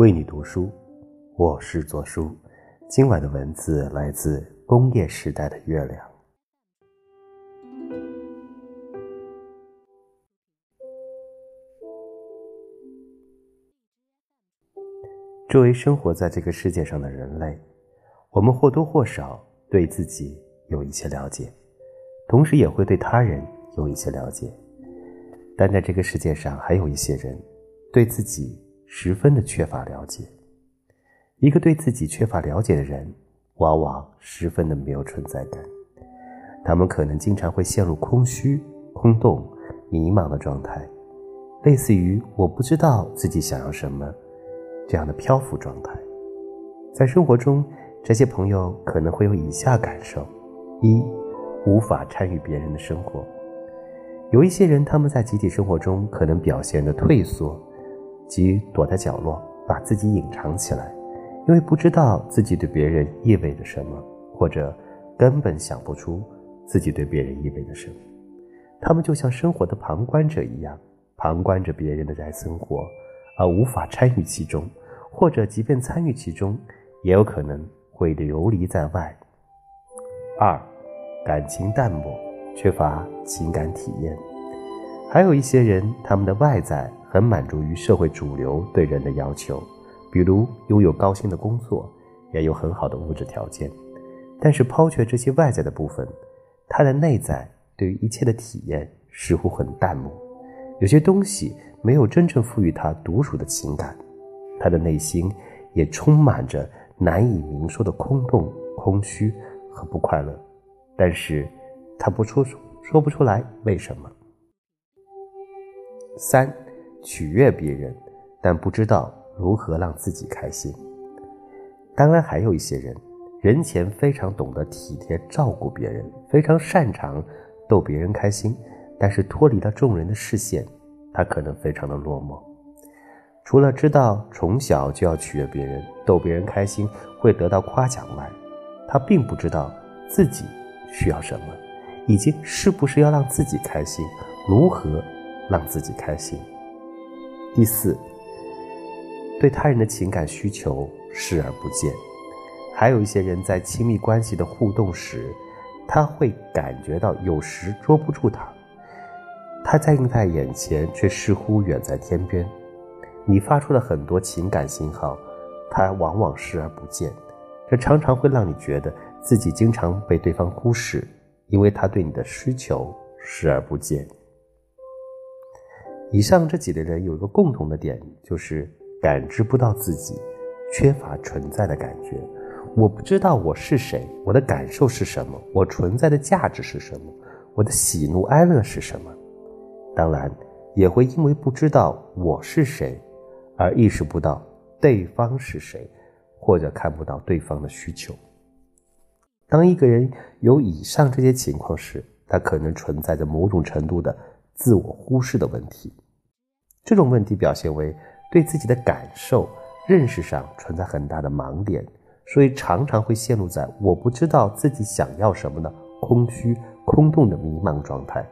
为你读书，我是左书。今晚的文字来自工业时代的月亮。作为生活在这个世界上的人类，我们或多或少对自己有一些了解，同时也会对他人有一些了解。但在这个世界上，还有一些人对自己十分的缺乏了解。一个对自己缺乏了解的人，往往十分的没有存在感。他们可能经常会陷入空虚、空洞、迷茫的状态，类似于“我不知道自己想要什么”这样的漂浮状态。在生活中，这些朋友可能会有以下感受：一、无法参与别人的生活。有一些人，他们在集体生活中可能表现的退缩，即躲在角落，把自己隐藏起来。因为不知道自己对别人意味着什么，或者根本想不出自己对别人意味着什么，他们就像生活的旁观者一样，旁观着别人的在生活，而无法参与其中，或者即便参与其中，也有可能会游离在外。二，感情淡漠，缺乏情感体验。还有一些人，他们的外在很满足于社会主流对人的要求。比如拥有高薪的工作，也有很好的物质条件，但是抛却这些外在的部分，他的内在对于一切的体验似乎很淡漠。有些东西没有真正赋予他独属的情感，他的内心也充满着难以明说的空洞、空虚和不快乐。但是，他不出说不出来为什么。三，取悦别人，但不知道。如何让自己开心？当然，还有一些人，人前非常懂得体贴照顾别人，非常擅长逗别人开心，但是脱离了众人的视线，他可能非常的落寞。除了知道从小就要取悦别人、逗别人开心会得到夸奖外，他并不知道自己需要什么，以及是不是要让自己开心，如何让自己开心。第四。对他人的情感需求视而不见，还有一些人在亲密关系的互动时，他会感觉到有时捉不住他，他在近在眼前，却似乎远在天边。你发出了很多情感信号，他往往视而不见，这常常会让你觉得自己经常被对方忽视，因为他对你的需求视而不见。以上这几类人有一个共同的点，就是。感知不到自己，缺乏存在的感觉。我不知道我是谁，我的感受是什么，我存在的价值是什么，我的喜怒哀乐是什么。当然，也会因为不知道我是谁，而意识不到对方是谁，或者看不到对方的需求。当一个人有以上这些情况时，他可能存在着某种程度的自我忽视的问题。这种问题表现为。对自己的感受、认识上存在很大的盲点，所以常常会陷入在我不知道自己想要什么的空虚、空洞的迷茫状态。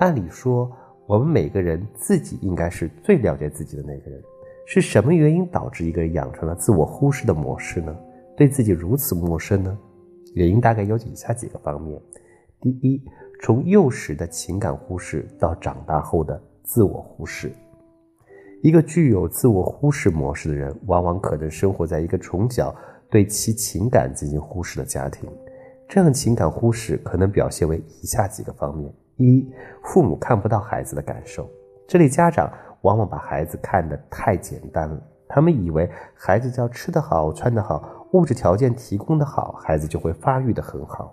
按理说，我们每个人自己应该是最了解自己的那个人。是什么原因导致一个人养成了自我忽视的模式呢？对自己如此陌生呢？原因大概有以下几个方面：第一，从幼时的情感忽视到长大后的自我忽视。一个具有自我忽视模式的人，往往可能生活在一个从小对其情感进行忽视的家庭。这样情感忽视可能表现为以下几个方面：一、父母看不到孩子的感受。这类家长往往把孩子看得太简单了，他们以为孩子只要吃得好、穿得好，物质条件提供得好，孩子就会发育得很好。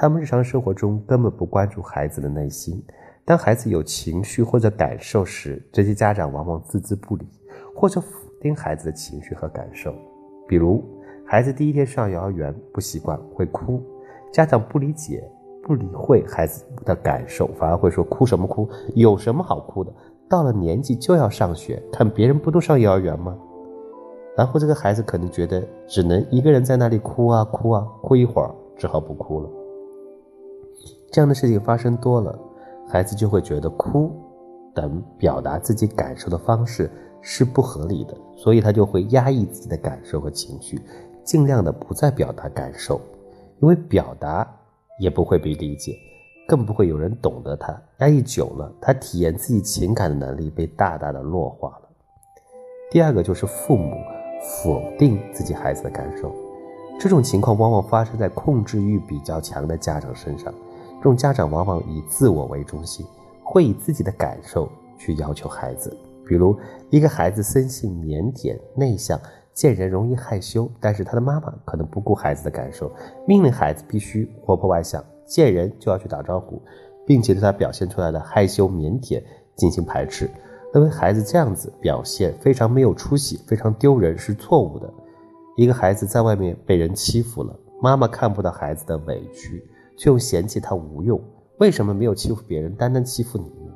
他们日常生活中根本不关注孩子的内心。当孩子有情绪或者感受时，这些家长往往置之不理，或者否定孩子的情绪和感受。比如，孩子第一天上幼儿园不习惯会哭，家长不理解、不理会孩子的感受，反而会说：“哭什么哭？有什么好哭的？到了年纪就要上学，看别人不都上幼儿园吗？”然后这个孩子可能觉得只能一个人在那里哭啊哭啊，哭一会儿，只好不哭了。这样的事情发生多了。孩子就会觉得哭等表达自己感受的方式是不合理的，所以他就会压抑自己的感受和情绪，尽量的不再表达感受，因为表达也不会被理解，更不会有人懂得他。压抑久了，他体验自己情感的能力被大大的弱化了。第二个就是父母否定自己孩子的感受，这种情况往往发生在控制欲比较强的家长身上。这种家长往往以自我为中心，会以自己的感受去要求孩子。比如，一个孩子生性腼腆内向，见人容易害羞，但是他的妈妈可能不顾孩子的感受，命令孩子必须活泼外向，见人就要去打招呼，并且对他表现出来的害羞腼腆进行排斥，认为孩子这样子表现非常没有出息，非常丢人，是错误的。一个孩子在外面被人欺负了，妈妈看不到孩子的委屈。却又嫌弃他无用，为什么没有欺负别人，单单欺负你呢？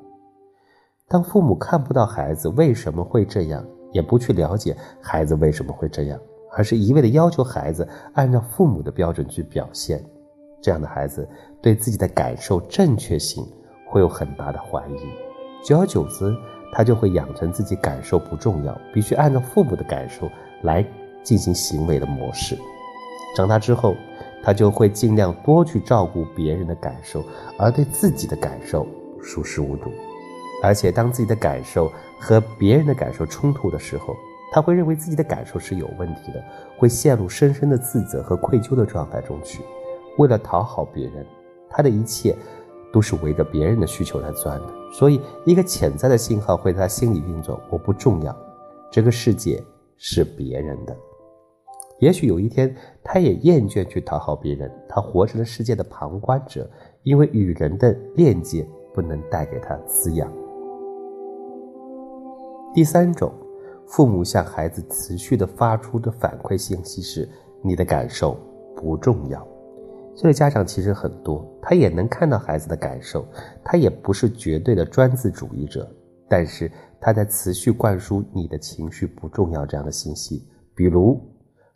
当父母看不到孩子为什么会这样，也不去了解孩子为什么会这样，而是一味的要求孩子按照父母的标准去表现，这样的孩子对自己的感受正确性会有很大的怀疑，久而久之，他就会养成自己感受不重要，必须按照父母的感受来进行行为的模式。长大之后。他就会尽量多去照顾别人的感受，而对自己的感受熟视无睹。而且，当自己的感受和别人的感受冲突的时候，他会认为自己的感受是有问题的，会陷入深深的自责和愧疚的状态中去。为了讨好别人，他的一切都是围着别人的需求来转的。所以，一个潜在的信号会在他心里运作：我不重要，这个世界是别人的。也许有一天，他也厌倦去讨好别人，他活成了世界的旁观者，因为与人的链接不能带给他滋养。第三种，父母向孩子持续的发出的反馈信息是：你的感受不重要。这类家长其实很多，他也能看到孩子的感受，他也不是绝对的专制主义者，但是他在持续灌输你的情绪不重要这样的信息，比如。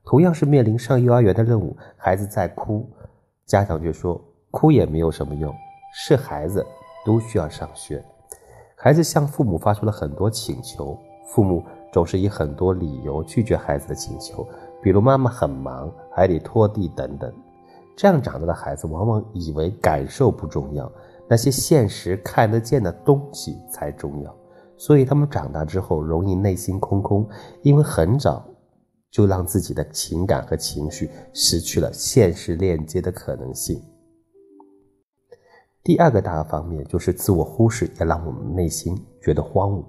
同样是面临上幼儿园的任务，孩子在哭，家长却说哭也没有什么用，是孩子都需要上学。孩子向父母发出了很多请求，父母总是以很多理由拒绝孩子的请求，比如妈妈很忙，还得拖地等等。这样长大的孩子往往以为感受不重要，那些现实看得见的东西才重要，所以他们长大之后容易内心空空，因为很早。就让自己的情感和情绪失去了现实链接的可能性。第二个大方面就是自我忽视，也让我们内心觉得荒芜。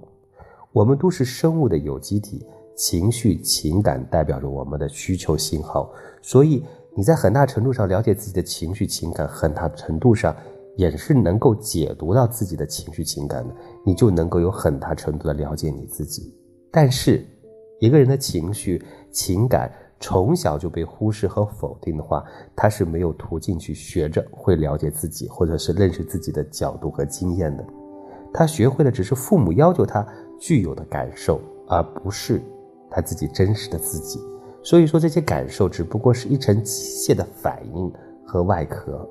我们都是生物的有机体，情绪、情感代表着我们的需求信号，所以你在很大程度上了解自己的情绪、情感，很大程度上也是能够解读到自己的情绪、情感的，你就能够有很大程度的了解你自己。但是，一个人的情绪。情感从小就被忽视和否定的话，他是没有途径去学着会了解自己，或者是认识自己的角度和经验的。他学会的只是父母要求他具有的感受，而不是他自己真实的自己。所以说，这些感受只不过是一层机械的反应和外壳，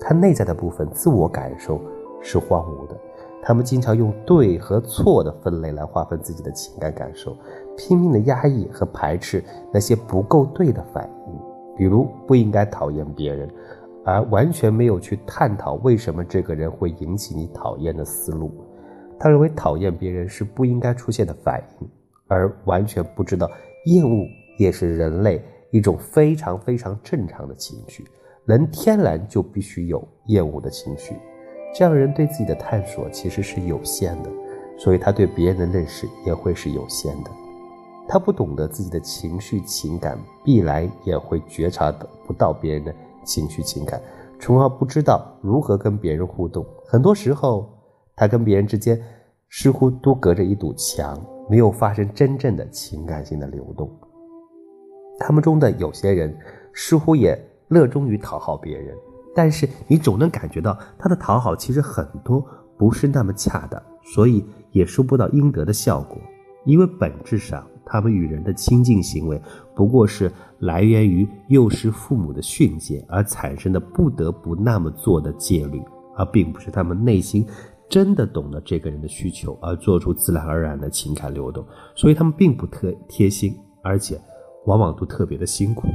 他内在的部分自我感受是荒芜的。他们经常用对和错的分类来划分自己的情感感受，拼命的压抑和排斥那些不够对的反应，比如不应该讨厌别人，而完全没有去探讨为什么这个人会引起你讨厌的思路。他认为讨厌别人是不应该出现的反应，而完全不知道厌恶也是人类一种非常非常正常的情绪，人天然就必须有厌恶的情绪。这样人对自己的探索其实是有限的，所以他对别人的认识也会是有限的。他不懂得自己的情绪情感，必然也会觉察不到别人的情绪情感，从而不知道如何跟别人互动。很多时候，他跟别人之间似乎都隔着一堵墙，没有发生真正的情感性的流动。他们中的有些人似乎也热衷于讨好别人。但是你总能感觉到他的讨好其实很多不是那么恰当，所以也收不到应得的效果。因为本质上，他们与人的亲近行为不过是来源于幼时父母的训诫而产生的不得不那么做的戒律，而并不是他们内心真的懂得这个人的需求，而做出自然而然的情感流动，所以他们并不特贴心，而且往往都特别的辛苦。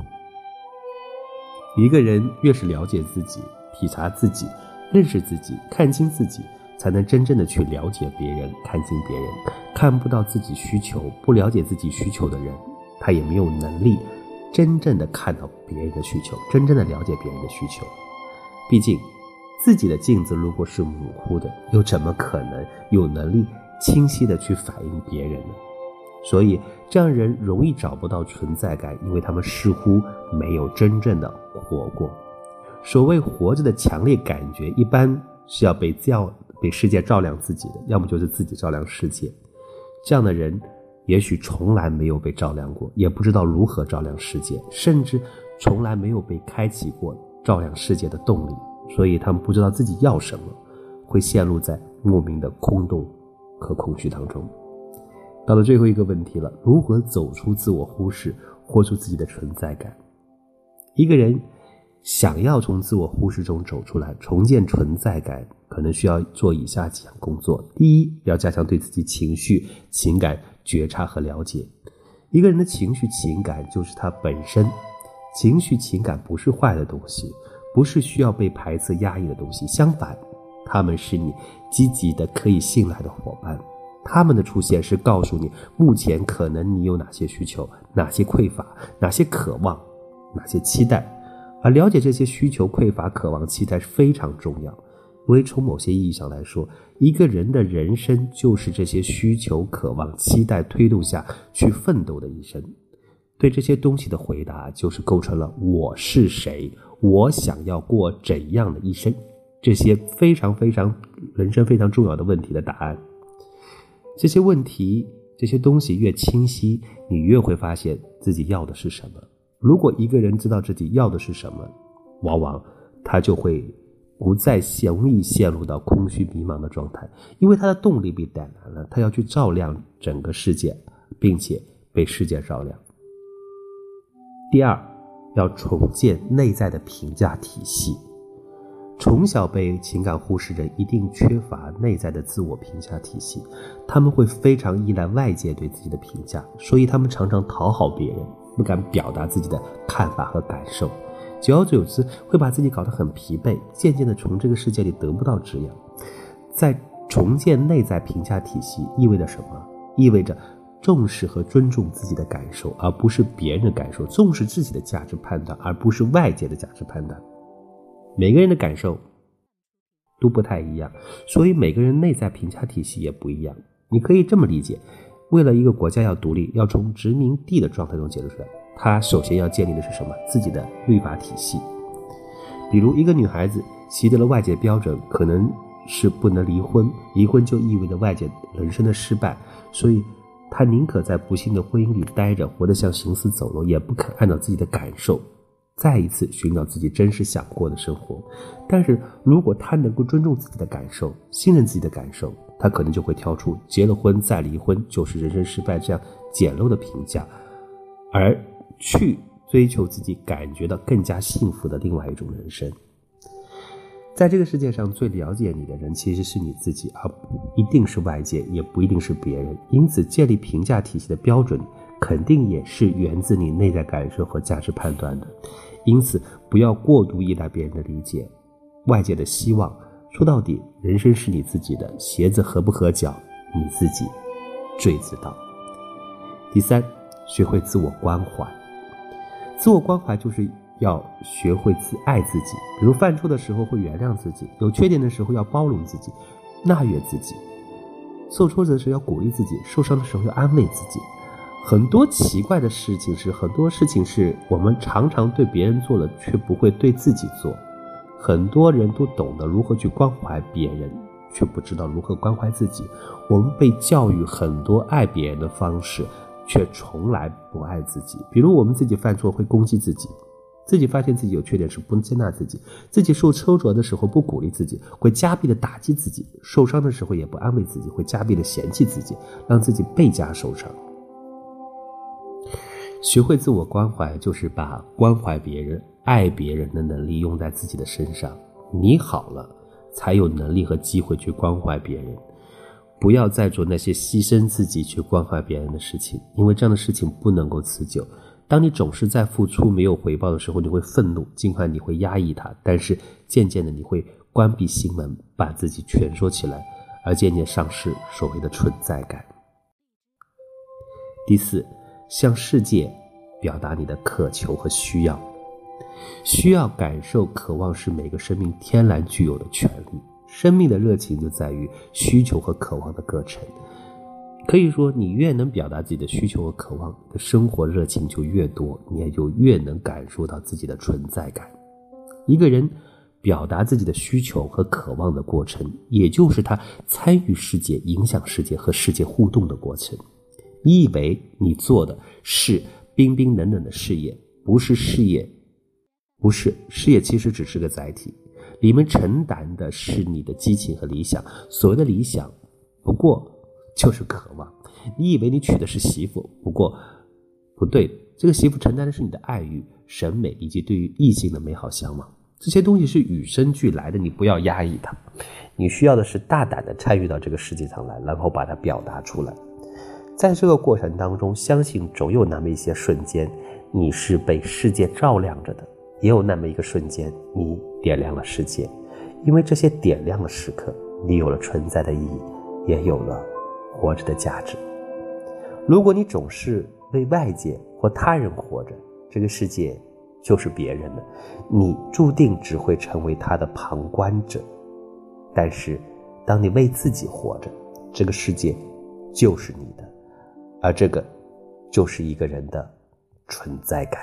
一个人越是了解自己、体察自己、认识自己、看清自己，才能真正的去了解别人、看清别人。看不到自己需求、不了解自己需求的人，他也没有能力真正的看到别人的需求，真正的了解别人的需求。毕竟，自己的镜子如果是模糊的，又怎么可能有能力清晰的去反映别人呢？所以，这样人容易找不到存在感，因为他们似乎没有真正的活过。所谓活着的强烈感觉，一般是要被照、被世界照亮自己的，要么就是自己照亮世界。这样的人，也许从来没有被照亮过，也不知道如何照亮世界，甚至从来没有被开启过照亮世界的动力。所以，他们不知道自己要什么，会陷入在莫名的空洞和空虚当中。到了最后一个问题了：如何走出自我忽视，活出自己的存在感？一个人想要从自我忽视中走出来，重建存在感，可能需要做以下几项工作：第一，要加强对自己情绪、情感觉察和了解。一个人的情绪、情感就是他本身，情绪、情感不是坏的东西，不是需要被排斥、压抑的东西，相反，他们是你积极的、可以信赖的伙伴。他们的出现是告诉你，目前可能你有哪些需求、哪些匮乏、哪些渴望、哪些期待，而了解这些需求、匮乏、渴望、期待是非常重要。因为从某些意义上来说，一个人的人生就是这些需求、渴望、期待推动下去奋斗的一生。对这些东西的回答，就是构成了我是谁，我想要过怎样的一生，这些非常非常人生非常重要的问题的答案。这些问题、这些东西越清晰，你越会发现自己要的是什么。如果一个人知道自己要的是什么，往往他就会不再容易陷入到空虚迷茫的状态，因为他的动力被点燃了，他要去照亮整个世界，并且被世界照亮。第二，要重建内在的评价体系。从小被情感忽视的，一定缺乏内在的自我评价体系，他们会非常依赖外界对自己的评价，所以他们常常讨好别人，不敢表达自己的看法和感受，久而久之会把自己搞得很疲惫，渐渐的从这个世界里得不到滋养。在重建内在评价体系意味着什么？意味着重视和尊重自己的感受，而不是别人的感受；重视自己的价值判断，而不是外界的价值判断。每个人的感受都不太一样，所以每个人内在评价体系也不一样。你可以这么理解：为了一个国家要独立，要从殖民地的状态中解脱出来，他首先要建立的是什么？自己的律法体系。比如，一个女孩子习得了外界标准，可能是不能离婚，离婚就意味着外界人生的失败，所以她宁可在不幸的婚姻里待着，活得像行尸走肉，也不肯按照自己的感受。再一次寻找自己真实想过的生活，但是如果他能够尊重自己的感受，信任自己的感受，他可能就会挑出结了婚再离婚就是人生失败这样简陋的评价，而去追求自己感觉到更加幸福的另外一种人生。在这个世界上，最了解你的人其实是你自己，而不一定是外界，也不一定是别人。因此，建立评价体系的标准。肯定也是源自你内在感受和价值判断的，因此不要过度依赖别人的理解、外界的希望。说到底，人生是你自己的，鞋子合不合脚，你自己最知道。第三，学会自我关怀。自我关怀就是要学会自爱自己，比如犯错的时候会原谅自己，有缺点的时候要包容自己、纳悦自己，受挫折的时候要鼓励自己，受伤的时候要安慰自己。很多奇怪的事情是，很多事情是我们常常对别人做了，却不会对自己做。很多人都懂得如何去关怀别人，却不知道如何关怀自己。我们被教育很多爱别人的方式，却从来不爱自己。比如，我们自己犯错会攻击自己，自己发现自己有缺点时不接纳自己，自己受挫折的时候不鼓励自己，会加倍的打击自己；受伤的时候也不安慰自己，会加倍的嫌弃自己，让自己倍加受伤。学会自我关怀，就是把关怀别人、爱别人的能力用在自己的身上。你好了，才有能力和机会去关怀别人。不要再做那些牺牲自己去关怀别人的事情，因为这样的事情不能够持久。当你总是在付出没有回报的时候，你会愤怒，尽管你会压抑它，但是渐渐的你会关闭心门，把自己蜷缩起来，而渐渐丧失所谓的存在感。第四，向世界表达你的渴求和需要。需要、感受、渴望是每个生命天然具有的权利。生命的热情就在于需求和渴望的过程。可以说，你越能表达自己的需求和渴望，你的生活热情就越多，你也就越能感受到自己的存在感。一个人表达自己的需求和渴望的过程，也就是他参与世界、影响世界和世界互动的过程。你以为你做的是冰冰冷冷的事业，不是事业，不是事业，其实只是个载体。里面承担的是你的激情和理想。所谓的理想，不过就是渴望。你以为你娶的是媳妇，不过不对，这个媳妇承担的是你的爱欲、审美以及对于异性的美好向往。这些东西是与生俱来的，你不要压抑它。你需要的是大胆的参与到这个世界上来，然后把它表达出来。在这个过程当中，相信总有那么一些瞬间，你是被世界照亮着的；也有那么一个瞬间，你点亮了世界。因为这些点亮的时刻，你有了存在的意义，也有了活着的价值。如果你总是为外界或他人活着，这个世界就是别人的，你注定只会成为他的旁观者。但是，当你为自己活着，这个世界就是你的。而这个，就是一个人的存在感。